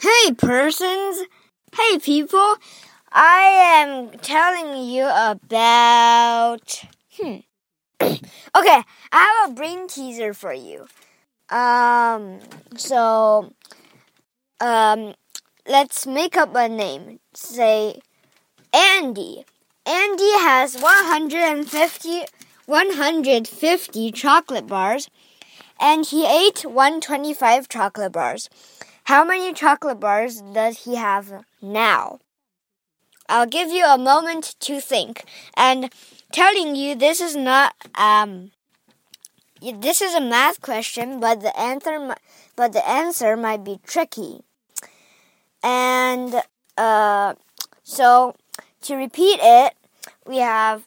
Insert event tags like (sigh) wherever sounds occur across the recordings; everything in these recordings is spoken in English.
Hey, persons. Hey, people. I am telling you about. Hmm. (clears throat) okay, I have a brain teaser for you. Um, so, um, let's make up a name. Say, Andy. Andy has 150, 150 chocolate bars, and he ate 125 chocolate bars. How many chocolate bars does he have now? I'll give you a moment to think. And telling you this is not um this is a math question, but the answer but the answer might be tricky. And uh, so to repeat it, we have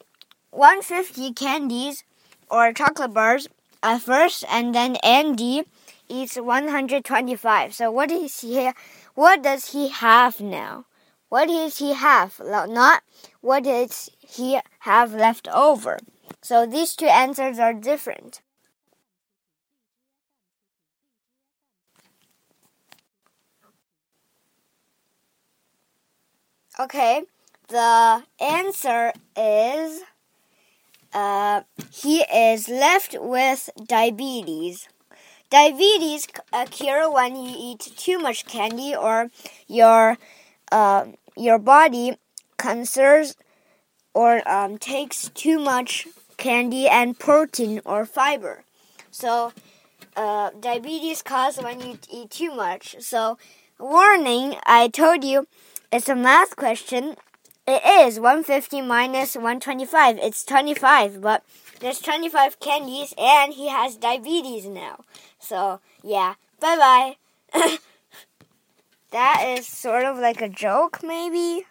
150 candies or chocolate bars at first, and then Andy eats 125. So what is he? What does he have now? What does he have? Not what does he have left over? So these two answers are different. Okay, the answer is uh, he is left with diabetes. Diabetes occur when you eat too much candy or your uh, your body conserves or um, takes too much candy and protein or fiber. So uh, diabetes causes when you eat too much. So warning, I told you it's a math question. It is 150 minus 125. It's 25, but there's 25 candies and he has diabetes now. So, yeah. Bye bye. (laughs) that is sort of like a joke, maybe?